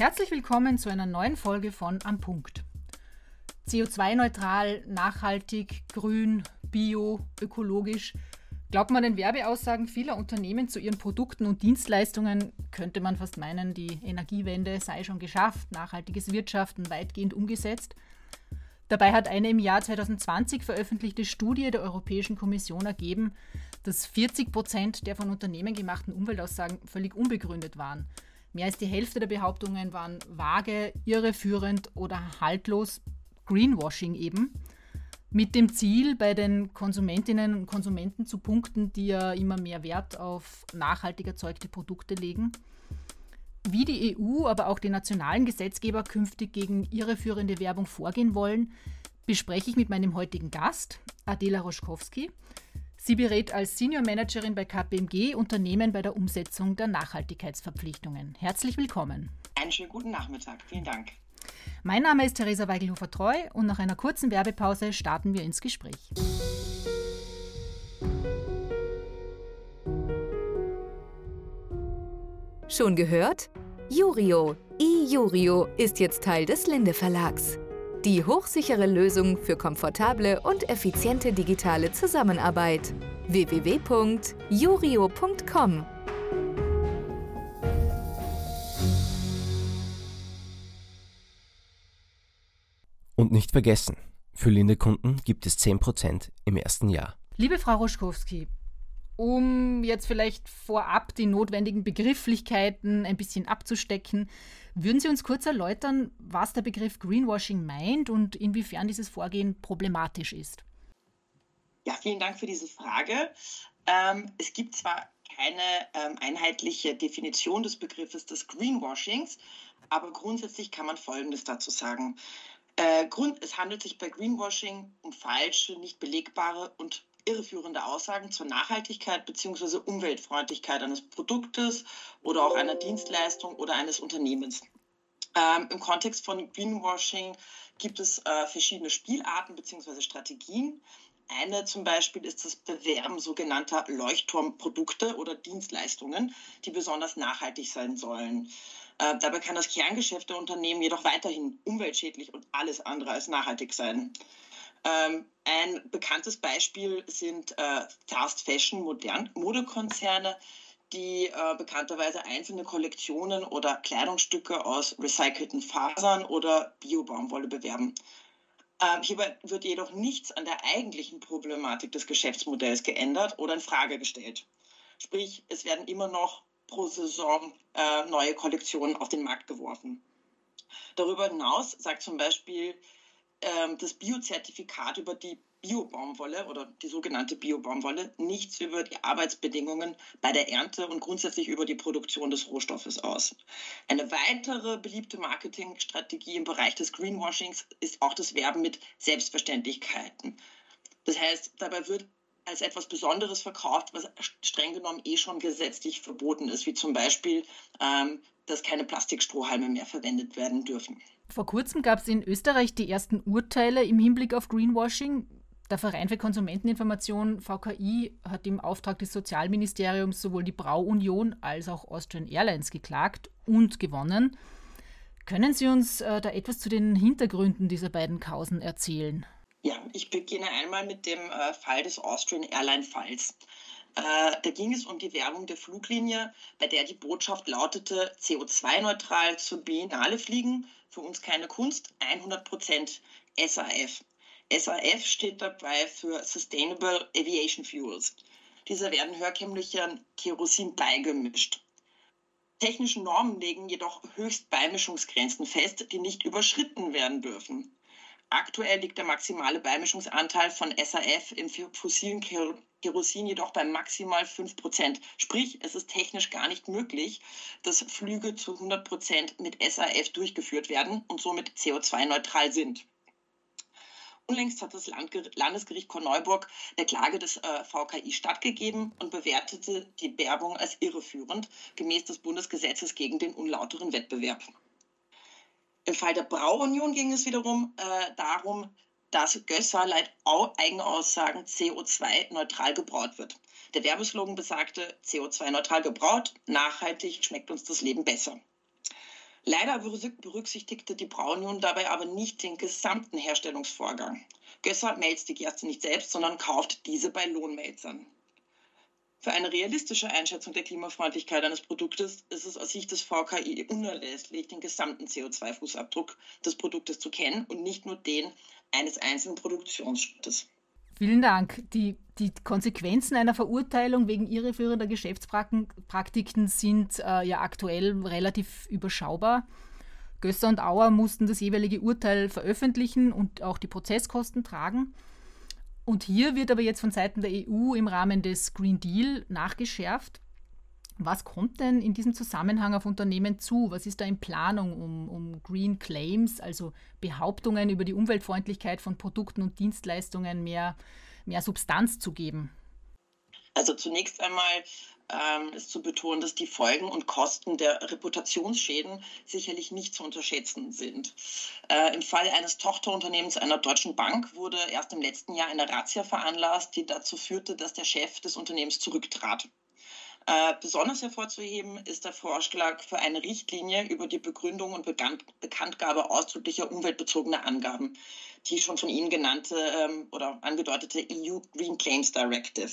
Herzlich willkommen zu einer neuen Folge von Am Punkt. CO2-neutral, nachhaltig, grün, bio, ökologisch. Glaubt man den Werbeaussagen vieler Unternehmen zu ihren Produkten und Dienstleistungen, könnte man fast meinen, die Energiewende sei schon geschafft, nachhaltiges Wirtschaften weitgehend umgesetzt. Dabei hat eine im Jahr 2020 veröffentlichte Studie der Europäischen Kommission ergeben, dass 40 Prozent der von Unternehmen gemachten Umweltaussagen völlig unbegründet waren. Mehr als die Hälfte der Behauptungen waren vage, irreführend oder haltlos, Greenwashing eben, mit dem Ziel, bei den Konsumentinnen und Konsumenten zu punkten, die ja immer mehr Wert auf nachhaltig erzeugte Produkte legen. Wie die EU, aber auch die nationalen Gesetzgeber künftig gegen irreführende Werbung vorgehen wollen, bespreche ich mit meinem heutigen Gast, Adela Roschkowski. Sie berät als Senior Managerin bei KPMG Unternehmen bei der Umsetzung der Nachhaltigkeitsverpflichtungen. Herzlich willkommen. Einen schönen guten Nachmittag. Vielen Dank. Mein Name ist Theresa Weigelhofer-Treu und nach einer kurzen Werbepause starten wir ins Gespräch. Schon gehört? Jurio, iJurio ist jetzt Teil des Linde Verlags. Die hochsichere Lösung für komfortable und effiziente digitale Zusammenarbeit. www.jurio.com Und nicht vergessen, für Linde-Kunden gibt es 10% im ersten Jahr. Liebe Frau Roschkowski, um jetzt vielleicht vorab die notwendigen Begrifflichkeiten ein bisschen abzustecken, würden Sie uns kurz erläutern, was der Begriff Greenwashing meint und inwiefern dieses Vorgehen problematisch ist? Ja, vielen Dank für diese Frage. Ähm, es gibt zwar keine ähm, einheitliche Definition des Begriffes des Greenwashings, aber grundsätzlich kann man Folgendes dazu sagen. Äh, Grund, es handelt sich bei Greenwashing um falsche, nicht belegbare und irreführende Aussagen zur Nachhaltigkeit bzw. Umweltfreundlichkeit eines Produktes oder auch einer Dienstleistung oder eines Unternehmens. Ähm, Im Kontext von Greenwashing gibt es äh, verschiedene Spielarten bzw. Strategien. Eine zum Beispiel ist das Bewerben sogenannter Leuchtturmprodukte oder Dienstleistungen, die besonders nachhaltig sein sollen. Äh, dabei kann das Kerngeschäft der Unternehmen jedoch weiterhin umweltschädlich und alles andere als nachhaltig sein. Ähm, ein bekanntes Beispiel sind äh, Fast Fashion Modern Modekonzerne, die äh, bekannterweise einzelne Kollektionen oder Kleidungsstücke aus recycelten Fasern oder Biobaumwolle bewerben. Ähm, hierbei wird jedoch nichts an der eigentlichen Problematik des Geschäftsmodells geändert oder in Frage gestellt. Sprich, es werden immer noch pro Saison äh, neue Kollektionen auf den Markt geworfen. Darüber hinaus sagt zum Beispiel ähm, das Biozertifikat über die Biobaumwolle oder die sogenannte Biobaumwolle nichts über die Arbeitsbedingungen bei der Ernte und grundsätzlich über die Produktion des Rohstoffes aus. Eine weitere beliebte Marketingstrategie im Bereich des Greenwashings ist auch das Werben mit Selbstverständlichkeiten. Das heißt, dabei wird als etwas Besonderes verkauft, was streng genommen eh schon gesetzlich verboten ist, wie zum Beispiel, ähm, dass keine Plastikstrohhalme mehr verwendet werden dürfen. Vor kurzem gab es in Österreich die ersten Urteile im Hinblick auf Greenwashing. Der Verein für Konsumenteninformation VKI hat im Auftrag des Sozialministeriums sowohl die Brauunion als auch Austrian Airlines geklagt und gewonnen. Können Sie uns äh, da etwas zu den Hintergründen dieser beiden Kausen erzählen? Ja, ich beginne einmal mit dem äh, Fall des Austrian Airline Falls. Äh, da ging es um die Werbung der Fluglinie, bei der die Botschaft lautete, CO2-neutral zur Biennale fliegen, für uns keine Kunst, 100% SAF. SAF steht dabei für Sustainable Aviation Fuels. Diese werden herkömmlichen Kerosin beigemischt. Technische Normen legen jedoch Höchstbeimischungsgrenzen fest, die nicht überschritten werden dürfen. Aktuell liegt der maximale Beimischungsanteil von SAF im fossilen Kerosin jedoch bei maximal 5%. Sprich, es ist technisch gar nicht möglich, dass Flüge zu 100% mit SAF durchgeführt werden und somit CO2-neutral sind. Unlängst hat das Landesgericht Korneuburg der Klage des äh, VKI stattgegeben und bewertete die Werbung als irreführend, gemäß des Bundesgesetzes gegen den unlauteren Wettbewerb. Im Fall der Brauunion ging es wiederum äh, darum, dass Gösser laut Eigenaussagen CO2-neutral gebraut wird. Der Werbeslogan besagte CO2-neutral gebraut, nachhaltig schmeckt uns das Leben besser. Leider berücksichtigte die Braunion dabei aber nicht den gesamten Herstellungsvorgang. Gösser melzt die Gerste nicht selbst, sondern kauft diese bei Lohnmelzern. Für eine realistische Einschätzung der Klimafreundlichkeit eines Produktes ist es aus Sicht des VKI unerlässlich, den gesamten CO2-Fußabdruck des Produktes zu kennen und nicht nur den eines einzelnen Produktionsschrittes. Vielen Dank. Die, die Konsequenzen einer Verurteilung wegen irreführender Geschäftspraktiken sind äh, ja aktuell relativ überschaubar. Gösser und Auer mussten das jeweilige Urteil veröffentlichen und auch die Prozesskosten tragen. Und hier wird aber jetzt von Seiten der EU im Rahmen des Green Deal nachgeschärft. Was kommt denn in diesem Zusammenhang auf Unternehmen zu? Was ist da in Planung, um, um Green Claims, also Behauptungen über die Umweltfreundlichkeit von Produkten und Dienstleistungen, mehr, mehr Substanz zu geben? Also zunächst einmal ähm, ist zu betonen, dass die Folgen und Kosten der Reputationsschäden sicherlich nicht zu unterschätzen sind. Äh, Im Fall eines Tochterunternehmens einer deutschen Bank wurde erst im letzten Jahr eine Razzia veranlasst, die dazu führte, dass der Chef des Unternehmens zurücktrat. Äh, besonders hervorzuheben ist der Vorschlag für eine Richtlinie über die Begründung und Bekanntgabe ausdrücklicher umweltbezogener Angaben, die schon von Ihnen genannte ähm, oder angedeutete EU Green Claims Directive.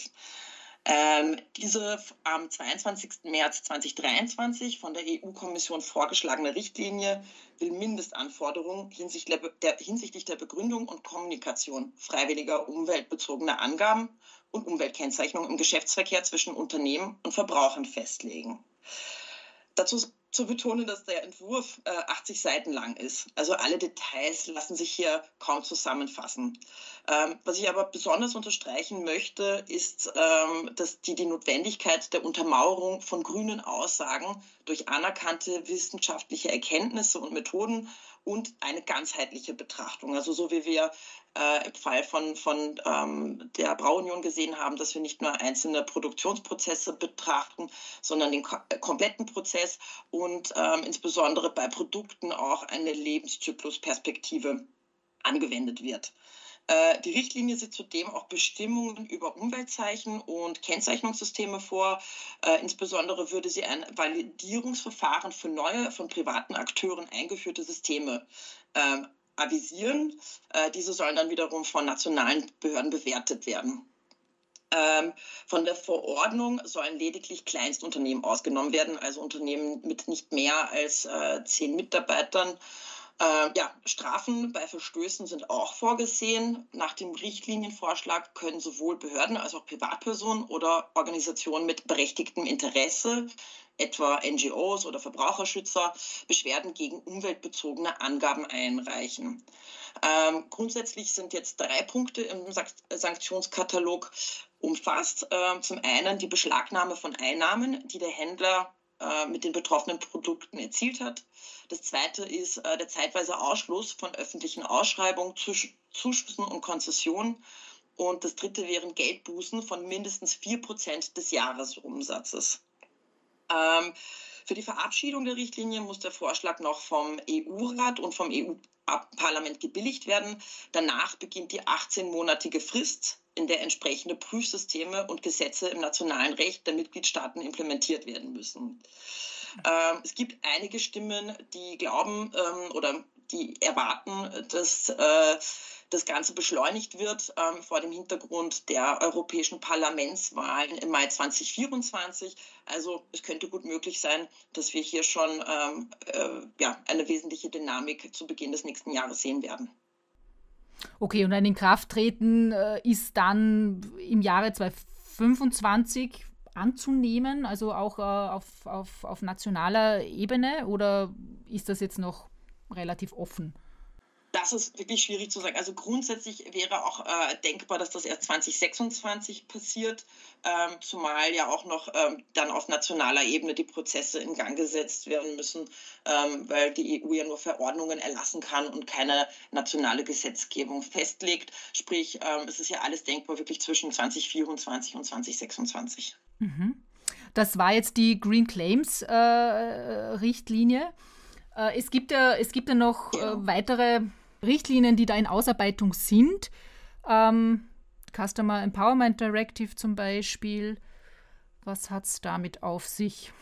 Ähm, diese am 22. März 2023 von der EU-Kommission vorgeschlagene Richtlinie will Mindestanforderungen hinsichtlich der, hinsichtlich der Begründung und Kommunikation freiwilliger umweltbezogener Angaben und Umweltkennzeichnung im Geschäftsverkehr zwischen Unternehmen und Verbrauchern festlegen. Dazu zu betonen, dass der Entwurf äh, 80 Seiten lang ist. Also alle Details lassen sich hier kaum zusammenfassen. Ähm, was ich aber besonders unterstreichen möchte, ist, ähm, dass die, die Notwendigkeit der Untermauerung von grünen Aussagen durch anerkannte wissenschaftliche Erkenntnisse und Methoden und eine ganzheitliche Betrachtung. Also so wie wir äh, im Fall von, von ähm, der Braunion gesehen haben, dass wir nicht nur einzelne Produktionsprozesse betrachten, sondern den ko äh, kompletten Prozess und ähm, insbesondere bei Produkten auch eine Lebenszyklusperspektive angewendet wird. Äh, die Richtlinie sieht zudem auch Bestimmungen über Umweltzeichen und Kennzeichnungssysteme vor. Äh, insbesondere würde sie ein Validierungsverfahren für neue, von privaten Akteuren eingeführte Systeme ähm, avisieren. Äh, diese sollen dann wiederum von nationalen Behörden bewertet werden. Ähm, von der Verordnung sollen lediglich Kleinstunternehmen ausgenommen werden, also Unternehmen mit nicht mehr als äh, zehn Mitarbeitern äh, ja, Strafen bei Verstößen sind auch vorgesehen. Nach dem Richtlinienvorschlag können sowohl Behörden als auch Privatpersonen oder Organisationen mit berechtigtem Interesse, etwa NGOs oder Verbraucherschützer, Beschwerden gegen umweltbezogene Angaben einreichen. Ähm, grundsätzlich sind jetzt drei Punkte im Sanktionskatalog umfasst. Ähm, zum einen die Beschlagnahme von Einnahmen, die der Händler äh, mit den betroffenen Produkten erzielt hat. Das zweite ist äh, der zeitweise Ausschluss von öffentlichen Ausschreibungen, Zuschüssen und Konzessionen. Und das dritte wären Geldbußen von mindestens 4% des Jahresumsatzes. Ähm, für die Verabschiedung der Richtlinie muss der Vorschlag noch vom EU-Rat und vom EU-Parlament gebilligt werden. Danach beginnt die 18-monatige Frist, in der entsprechende Prüfsysteme und Gesetze im nationalen Recht der Mitgliedstaaten implementiert werden müssen. Ähm, es gibt einige Stimmen, die glauben ähm, oder die erwarten, dass äh, das Ganze beschleunigt wird ähm, vor dem Hintergrund der europäischen Parlamentswahlen im Mai 2024. Also es könnte gut möglich sein, dass wir hier schon äh, eine wesentliche Dynamik zu Beginn des nächsten Jahres sehen werden. Okay, und ein Inkrafttreten äh, ist dann im Jahre 2025 anzunehmen, also auch äh, auf, auf, auf nationaler Ebene, oder ist das jetzt noch relativ offen? Das ist wirklich schwierig zu sagen. Also grundsätzlich wäre auch äh, denkbar, dass das erst 2026 passiert, ähm, zumal ja auch noch ähm, dann auf nationaler Ebene die Prozesse in Gang gesetzt werden müssen, ähm, weil die EU ja nur Verordnungen erlassen kann und keine nationale Gesetzgebung festlegt. Sprich, ähm, es ist ja alles denkbar wirklich zwischen 2024 und 2026. Mhm. Das war jetzt die Green Claims äh, Richtlinie. Äh, es, gibt ja, es gibt ja noch äh, genau. weitere Richtlinien, die da in Ausarbeitung sind. Ähm, Customer Empowerment Directive zum Beispiel. Was hat es damit auf sich?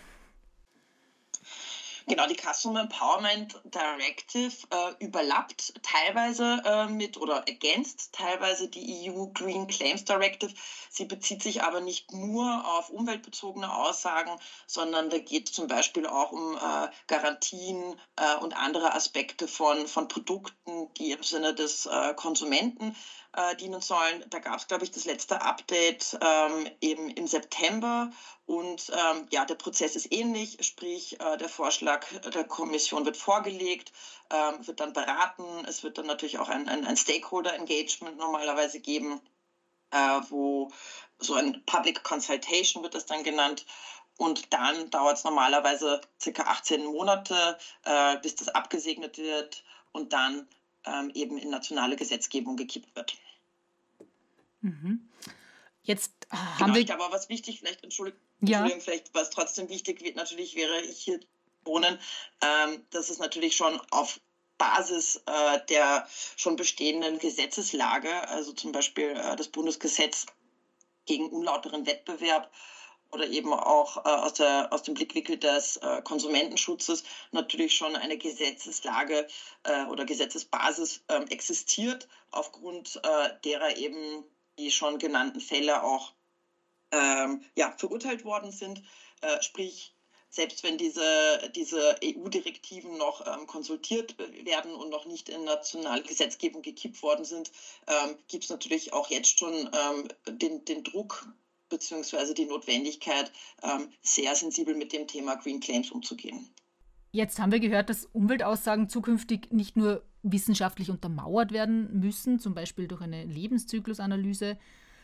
Genau, die Customer Empowerment Directive äh, überlappt teilweise äh, mit oder ergänzt teilweise die EU Green Claims Directive. Sie bezieht sich aber nicht nur auf umweltbezogene Aussagen, sondern da geht es zum Beispiel auch um äh, Garantien äh, und andere Aspekte von, von Produkten, die im Sinne des äh, Konsumenten äh, dienen sollen. Da gab es, glaube ich, das letzte Update ähm, eben im September. Und ähm, ja, der Prozess ist ähnlich, sprich äh, der Vorschlag der Kommission wird vorgelegt, ähm, wird dann beraten. Es wird dann natürlich auch ein, ein, ein Stakeholder-Engagement normalerweise geben, äh, wo so ein Public Consultation wird das dann genannt. Und dann dauert es normalerweise circa 18 Monate, äh, bis das abgesegnet wird und dann ähm, eben in nationale Gesetzgebung gekippt wird. Mhm. Jetzt äh, haben genau, wir. Aber was wichtig, vielleicht, Entschuldigung, ja. Entschuldigung, vielleicht, was trotzdem wichtig wird, natürlich wäre ich hier wohnen, ähm, dass es natürlich schon auf Basis äh, der schon bestehenden Gesetzeslage, also zum Beispiel äh, das Bundesgesetz gegen unlauteren Wettbewerb oder eben auch äh, aus, der, aus dem Blickwinkel des äh, Konsumentenschutzes natürlich schon eine Gesetzeslage äh, oder Gesetzesbasis ähm, existiert, aufgrund äh, derer eben die schon genannten Fälle auch ähm, ja, verurteilt worden sind. Äh, sprich, selbst wenn diese, diese EU-Direktiven noch ähm, konsultiert werden und noch nicht in nationale Gesetzgebung gekippt worden sind, ähm, gibt es natürlich auch jetzt schon ähm, den, den Druck beziehungsweise die Notwendigkeit, ähm, sehr sensibel mit dem Thema Green Claims umzugehen. Jetzt haben wir gehört, dass Umweltaussagen zukünftig nicht nur wissenschaftlich untermauert werden müssen, zum Beispiel durch eine Lebenszyklusanalyse,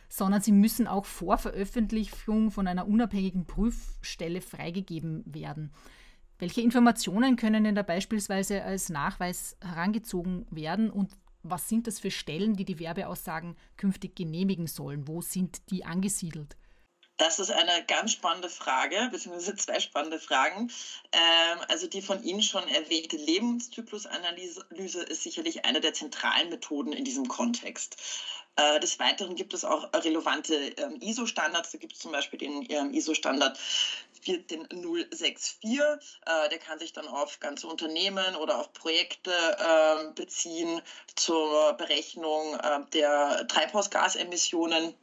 sondern sie müssen auch vor Veröffentlichung von einer unabhängigen Prüfstelle freigegeben werden. Welche Informationen können denn da beispielsweise als Nachweis herangezogen werden und was sind das für Stellen, die die Werbeaussagen künftig genehmigen sollen? Wo sind die angesiedelt? Das ist eine ganz spannende Frage, beziehungsweise zwei spannende Fragen. Ähm, also die von Ihnen schon erwähnte Lebenszyklusanalyse ist sicherlich eine der zentralen Methoden in diesem Kontext. Äh, des Weiteren gibt es auch relevante ähm, ISO-Standards. Da gibt es zum Beispiel den ähm, ISO-Standard 14064. Äh, der kann sich dann auf ganze Unternehmen oder auf Projekte beziehen zur Berechnung der Treibhausgasemissionen.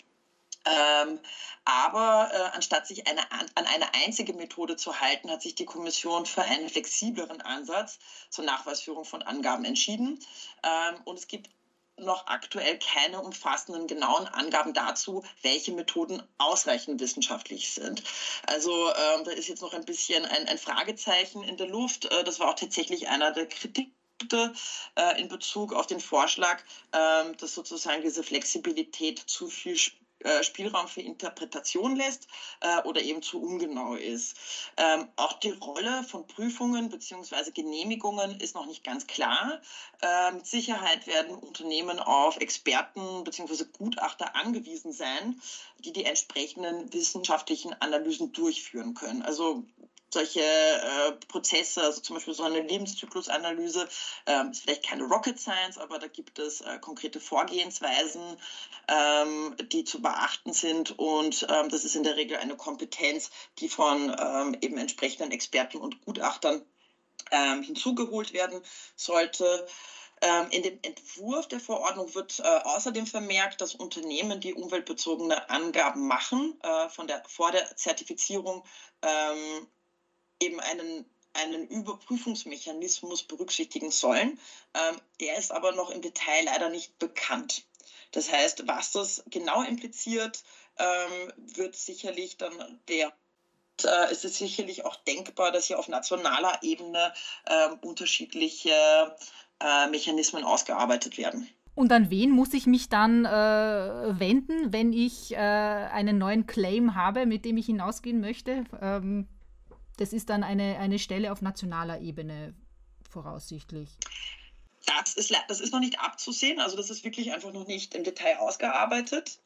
Ähm, aber äh, anstatt sich eine, an eine einzige Methode zu halten, hat sich die Kommission für einen flexibleren Ansatz zur Nachweisführung von Angaben entschieden. Ähm, und es gibt noch aktuell keine umfassenden genauen Angaben dazu, welche Methoden ausreichend wissenschaftlich sind. Also ähm, da ist jetzt noch ein bisschen ein, ein Fragezeichen in der Luft. Äh, das war auch tatsächlich einer der Kritik äh, in Bezug auf den Vorschlag, ähm, dass sozusagen diese Flexibilität zu viel äh, Spielraum für Interpretation lässt äh, oder eben zu ungenau ist. Ähm, auch die Rolle von Prüfungen bzw. Genehmigungen ist noch nicht ganz klar. Äh, mit Sicherheit werden Unternehmen auf Experten bzw. Gutachter angewiesen sein, die die entsprechenden wissenschaftlichen Analysen durchführen können. Also solche äh, Prozesse, also zum Beispiel so eine Lebenszyklusanalyse, ähm, ist vielleicht keine Rocket Science, aber da gibt es äh, konkrete Vorgehensweisen, ähm, die zu beachten sind und ähm, das ist in der Regel eine Kompetenz, die von ähm, eben entsprechenden Experten und Gutachtern ähm, hinzugeholt werden sollte. Ähm, in dem Entwurf der Verordnung wird äh, außerdem vermerkt, dass Unternehmen, die umweltbezogene Angaben machen, äh, von der, vor der Zertifizierung ähm, eben einen, einen Überprüfungsmechanismus berücksichtigen sollen. Ähm, der ist aber noch im Detail leider nicht bekannt. Das heißt, was das genau impliziert, ähm, wird sicherlich dann der äh, ist es sicherlich auch denkbar, dass hier auf nationaler Ebene äh, unterschiedliche äh, Mechanismen ausgearbeitet werden. Und an wen muss ich mich dann äh, wenden, wenn ich äh, einen neuen Claim habe, mit dem ich hinausgehen möchte? Ähm, das ist dann eine, eine Stelle auf nationaler Ebene voraussichtlich. Das ist, das ist noch nicht abzusehen, also das ist wirklich einfach noch nicht im Detail ausgearbeitet.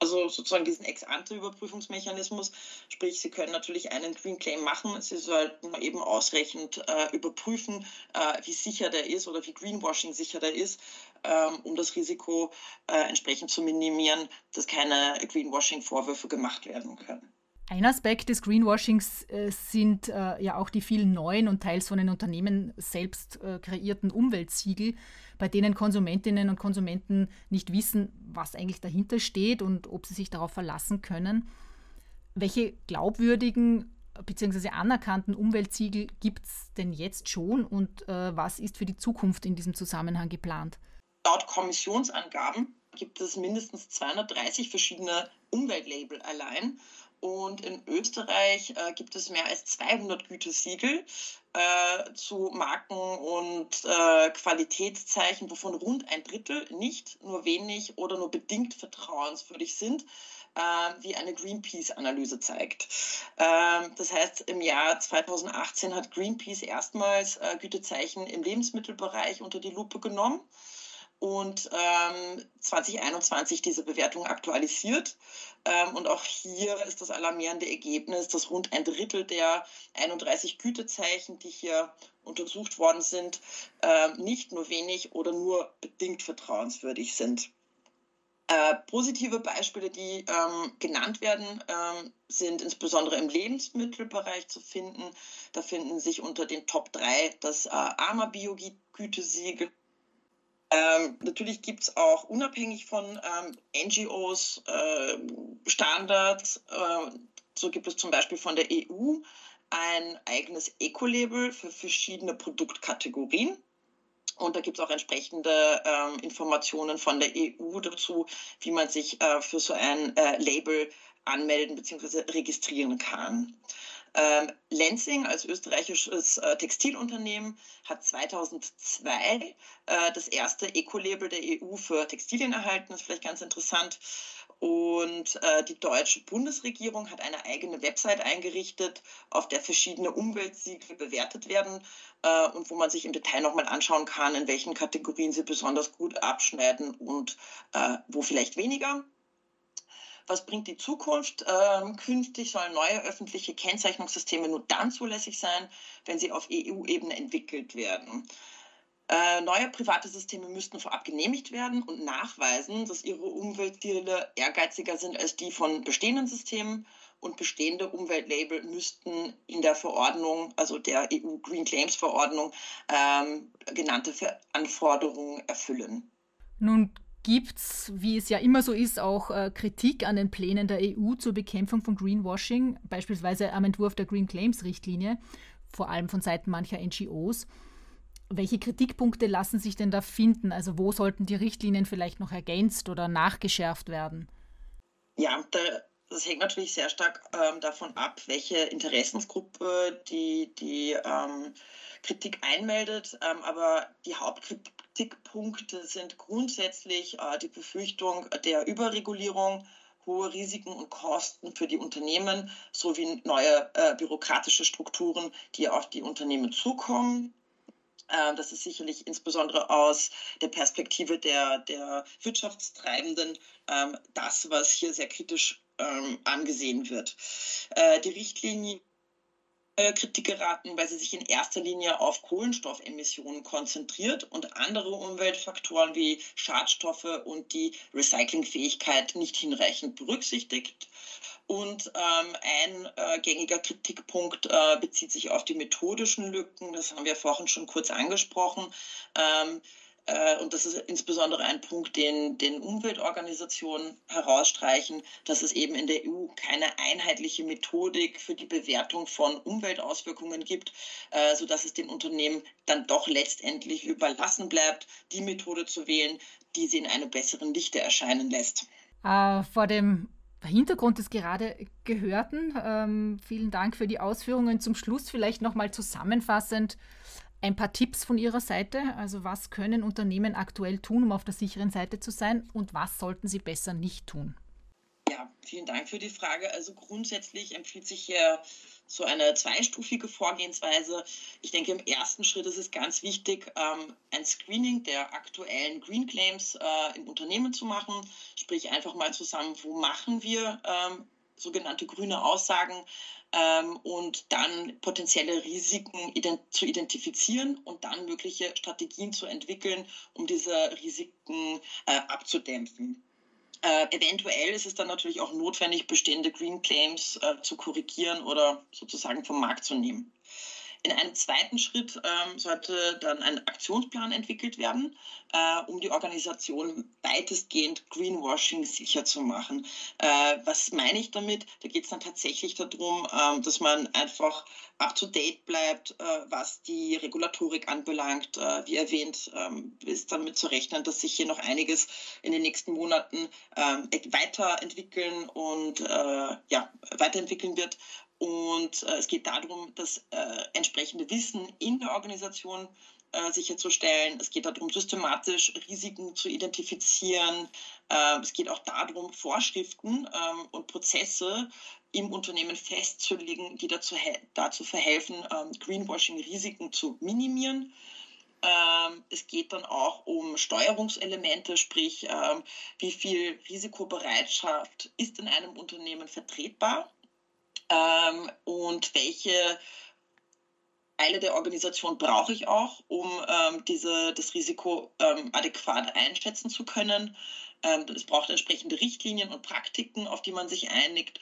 Also sozusagen diesen Ex-ante-Überprüfungsmechanismus, sprich, Sie können natürlich einen Green Claim machen, Sie sollten eben ausreichend äh, überprüfen, äh, wie sicher der ist oder wie Greenwashing sicher der ist, ähm, um das Risiko äh, entsprechend zu minimieren, dass keine Greenwashing-Vorwürfe gemacht werden können. Ein Aspekt des Greenwashings äh, sind äh, ja auch die vielen neuen und teils von den Unternehmen selbst äh, kreierten Umweltsiegel, bei denen Konsumentinnen und Konsumenten nicht wissen, was eigentlich dahinter steht und ob sie sich darauf verlassen können. Welche glaubwürdigen bzw. anerkannten Umweltsiegel gibt es denn jetzt schon und äh, was ist für die Zukunft in diesem Zusammenhang geplant? Laut Kommissionsangaben gibt es mindestens 230 verschiedene Umweltlabel allein und in Österreich äh, gibt es mehr als 200 Gütesiegel äh, zu Marken und äh, Qualitätszeichen, wovon rund ein Drittel nicht nur wenig oder nur bedingt vertrauenswürdig sind, äh, wie eine Greenpeace-Analyse zeigt. Ähm, das heißt, im Jahr 2018 hat Greenpeace erstmals äh, Gütezeichen im Lebensmittelbereich unter die Lupe genommen und ähm, 2021 diese Bewertung aktualisiert. Ähm, und auch hier ist das alarmierende Ergebnis, dass rund ein Drittel der 31 Gütezeichen, die hier untersucht worden sind, äh, nicht nur wenig oder nur bedingt vertrauenswürdig sind. Äh, positive Beispiele, die ähm, genannt werden, ähm, sind insbesondere im Lebensmittelbereich zu finden. Da finden sich unter den Top 3 das äh, AMA Bio-Gütesiegel, ähm, natürlich gibt es auch unabhängig von ähm, NGOs äh, Standards. Äh, so gibt es zum Beispiel von der EU ein eigenes Eco-Label für verschiedene Produktkategorien. Und da gibt es auch entsprechende ähm, Informationen von der EU dazu, wie man sich äh, für so ein äh, Label anmelden bzw. registrieren kann. Ähm, Lenzing als österreichisches äh, Textilunternehmen hat 2002 äh, das erste Eco-Label der EU für Textilien erhalten. Das ist vielleicht ganz interessant. Und äh, die deutsche Bundesregierung hat eine eigene Website eingerichtet, auf der verschiedene Umweltsiegel bewertet werden äh, und wo man sich im Detail nochmal anschauen kann, in welchen Kategorien sie besonders gut abschneiden und äh, wo vielleicht weniger. Was bringt die Zukunft? Ähm, künftig sollen neue öffentliche Kennzeichnungssysteme nur dann zulässig sein, wenn sie auf EU-Ebene entwickelt werden. Äh, neue private Systeme müssten vorab genehmigt werden und nachweisen, dass ihre Umweltziele ehrgeiziger sind als die von bestehenden Systemen und bestehende Umweltlabel müssten in der Verordnung, also der EU Green Claims Verordnung, ähm, genannte Anforderungen erfüllen. Nun gibt es, wie es ja immer so ist, auch äh, Kritik an den Plänen der EU zur Bekämpfung von Greenwashing, beispielsweise am Entwurf der Green Claims Richtlinie, vor allem von Seiten mancher NGOs. Welche Kritikpunkte lassen sich denn da finden? Also wo sollten die Richtlinien vielleicht noch ergänzt oder nachgeschärft werden? Ja, da, das hängt natürlich sehr stark ähm, davon ab, welche Interessensgruppe die, die ähm, Kritik einmeldet. Ähm, aber die Hauptkritik Kritikpunkte sind grundsätzlich äh, die Befürchtung der Überregulierung, hohe Risiken und Kosten für die Unternehmen sowie neue äh, bürokratische Strukturen, die auf die Unternehmen zukommen. Äh, das ist sicherlich insbesondere aus der Perspektive der, der Wirtschaftstreibenden ähm, das, was hier sehr kritisch ähm, angesehen wird. Äh, die Richtlinie äh, Kritik geraten, weil sie sich in erster Linie auf Kohlenstoffemissionen konzentriert und andere Umweltfaktoren wie Schadstoffe und die Recyclingfähigkeit nicht hinreichend berücksichtigt. Und ähm, ein äh, gängiger Kritikpunkt äh, bezieht sich auf die methodischen Lücken. Das haben wir vorhin schon kurz angesprochen. Ähm, äh, und das ist insbesondere ein Punkt, den, den Umweltorganisationen herausstreichen, dass es eben in der EU keine einheitliche Methodik für die Bewertung von Umweltauswirkungen gibt, äh, sodass es den Unternehmen dann doch letztendlich überlassen bleibt, die Methode zu wählen, die sie in einem besseren Lichte erscheinen lässt. Äh, vor dem Hintergrund des gerade Gehörten, ähm, vielen Dank für die Ausführungen. Zum Schluss vielleicht nochmal zusammenfassend ein paar Tipps von Ihrer Seite. Also was können Unternehmen aktuell tun, um auf der sicheren Seite zu sein und was sollten sie besser nicht tun? Ja, vielen Dank für die Frage. Also grundsätzlich empfiehlt sich hier so eine zweistufige Vorgehensweise. Ich denke, im ersten Schritt ist es ganz wichtig, ähm, ein Screening der aktuellen Green Claims äh, im Unternehmen zu machen. Sprich einfach mal zusammen, wo machen wir ähm, sogenannte grüne Aussagen ähm, und dann potenzielle Risiken ident zu identifizieren und dann mögliche Strategien zu entwickeln, um diese Risiken äh, abzudämpfen. Äh, eventuell ist es dann natürlich auch notwendig, bestehende Green Claims äh, zu korrigieren oder sozusagen vom Markt zu nehmen. In einem zweiten Schritt ähm, sollte dann ein Aktionsplan entwickelt werden, äh, um die Organisation weitestgehend Greenwashing sicher zu machen. Äh, was meine ich damit? Da geht es dann tatsächlich darum, ähm, dass man einfach up-to-date bleibt, äh, was die Regulatorik anbelangt. Äh, wie erwähnt, ähm, ist damit zu rechnen, dass sich hier noch einiges in den nächsten Monaten ähm, weiterentwickeln und äh, ja, weiterentwickeln wird. Und äh, es geht darum, das äh, entsprechende Wissen in der Organisation äh, sicherzustellen. Es geht darum, systematisch Risiken zu identifizieren. Ähm, es geht auch darum, Vorschriften ähm, und Prozesse im Unternehmen festzulegen, die dazu, dazu verhelfen, ähm, Greenwashing-Risiken zu minimieren. Es geht dann auch um Steuerungselemente, sprich, wie viel Risikobereitschaft ist in einem Unternehmen vertretbar ähm, und welche Teile der Organisation brauche ich auch, um ähm, diese, das Risiko ähm, adäquat einschätzen zu können. Ähm, es braucht entsprechende Richtlinien und Praktiken, auf die man sich einigt.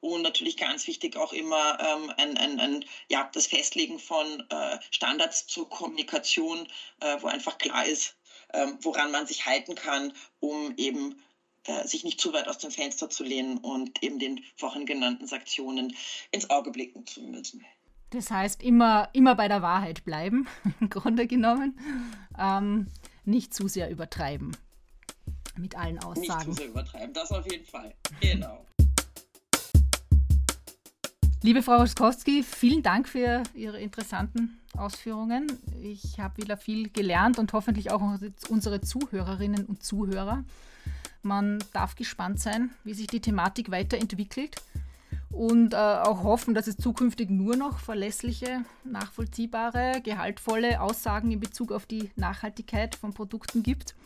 Und natürlich ganz wichtig auch immer ähm, ein, ein, ein, ja, das Festlegen von äh, Standards zur Kommunikation, äh, wo einfach klar ist, ähm, woran man sich halten kann, um eben sich nicht zu weit aus dem Fenster zu lehnen und eben den vorhin genannten Sanktionen ins Auge blicken zu müssen. Das heißt, immer, immer bei der Wahrheit bleiben, im Grunde genommen. Ähm, nicht zu sehr übertreiben mit allen Aussagen. Nicht zu sehr übertreiben, das auf jeden Fall. Genau. Liebe Frau Oskowski, vielen Dank für Ihre interessanten Ausführungen. Ich habe wieder viel gelernt und hoffentlich auch unsere Zuhörerinnen und Zuhörer. Man darf gespannt sein, wie sich die Thematik weiterentwickelt und äh, auch hoffen, dass es zukünftig nur noch verlässliche, nachvollziehbare, gehaltvolle Aussagen in Bezug auf die Nachhaltigkeit von Produkten gibt.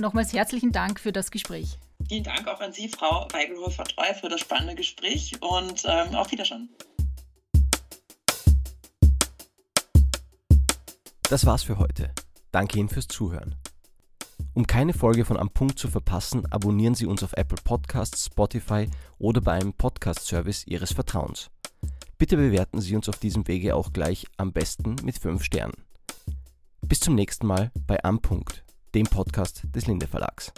Nochmals herzlichen Dank für das Gespräch. Vielen Dank auch an Sie, Frau Weigelhofer-Treu, für das spannende Gespräch und ähm, auf Wiedersehen. Das war's für heute. Danke Ihnen fürs Zuhören. Um keine Folge von Am Punkt zu verpassen, abonnieren Sie uns auf Apple Podcasts, Spotify oder bei einem Podcast-Service Ihres Vertrauens. Bitte bewerten Sie uns auf diesem Wege auch gleich am besten mit 5 Sternen. Bis zum nächsten Mal bei Am Punkt, dem Podcast des Linde Verlags.